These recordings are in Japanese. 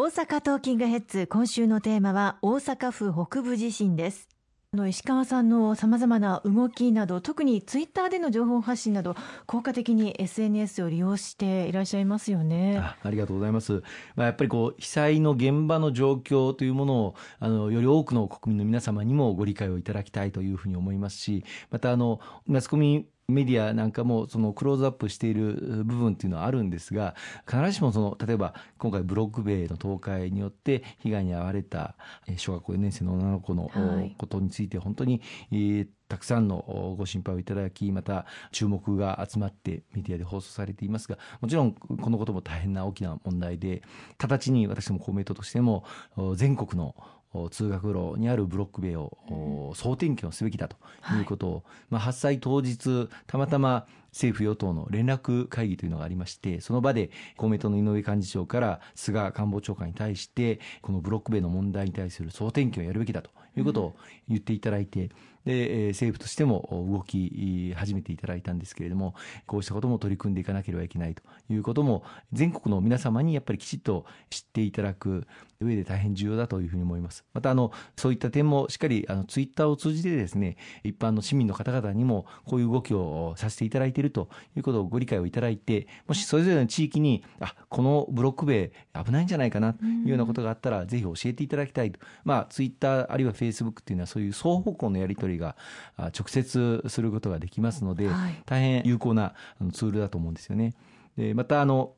大阪トーキングヘッズ今週のテーマは大阪府北部地震です。あの石川さんのさまざまな動きなど特にツイッターでの情報発信など効果的に SNS を利用していらっしゃいますよね。あありがとうございます、まあ、やっぱりこう被災の現場の状況というものをあのより多くの国民の皆様にもご理解をいただきたいというふうに思いますしまたあのマスコミメディアなんかもそのクローズアップしている部分っていうのはあるんですが必ずしもその例えば今回ブロック塀の倒壊によって被害に遭われた小学校4年生の女の子のことについて本当に、たくさんのご心配をいただきまた注目が集まってメディアで放送されていますがもちろんこのことも大変な大きな問題で直ちに私ども公明党としても全国の通学路にあるブロック塀を総点検をすべきだとい。うことを、はい、まあ、発災当日たまたま政府与党の連絡会議というのがありましてその場で公明党の井上幹事長から菅官房長官に対してこのブロック塀の問題に対する総点検をやるべきだということを言っていただいて、で政府としても動き始めていただいたんですけれどもこうしたことも取り組んでいかなければいけないということも全国の皆様にやっぱりきちっと知っていただく上で大変重要だというふうに思います。またあのそういった点もしっかりあのツイッターを通じてですね一般の市民の方々にもこういう動きをさせていただいているということをご理解をいただいてもしそれぞれの地域にあこのブロック塀危ないんじゃないかなというようなことがあったら、ぜひ教えていただきたいと、まあ、ツイッターあるいはフェイスブックっていうのはそういう双方向のやり取りが直接することができますので、はい、大変有効なツールだと思うんですよね。でまたあの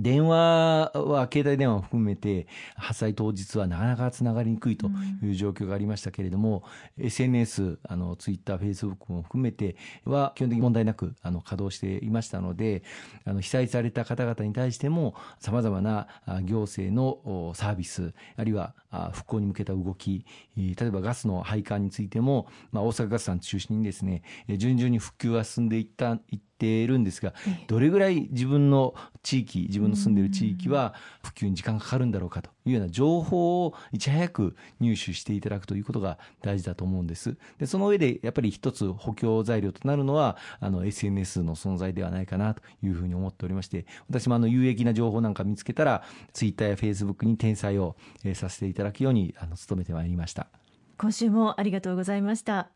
電話は携帯電話を含めて発災当日はなかなかつながりにくいという状況がありましたけれども、うん、SNS あのツイッターフェイスブックも含めては基本的に問題なくあの稼働していましたのであの被災された方々に対してもさまざまな行政のサービスあるいは復興に向けた動き例えばガスの配管についても、まあ、大阪ガスさん中心にですね順々に復旧が進んでいったいっているんですがどれぐらい自分の地域自分の住んでいる地域は普及に時間がかかるんだろうかというような情報をいち早く入手していただくということが大事だと思うんです。でその上でやっぱり一つ補強材料となるのはあの SNS の存在ではないかなというふうに思っておりまして私もあの有益な情報なんか見つけたら Twitter や Facebook に転載をさせていただくようにあの努めてまいりました。今週もありがとうございました。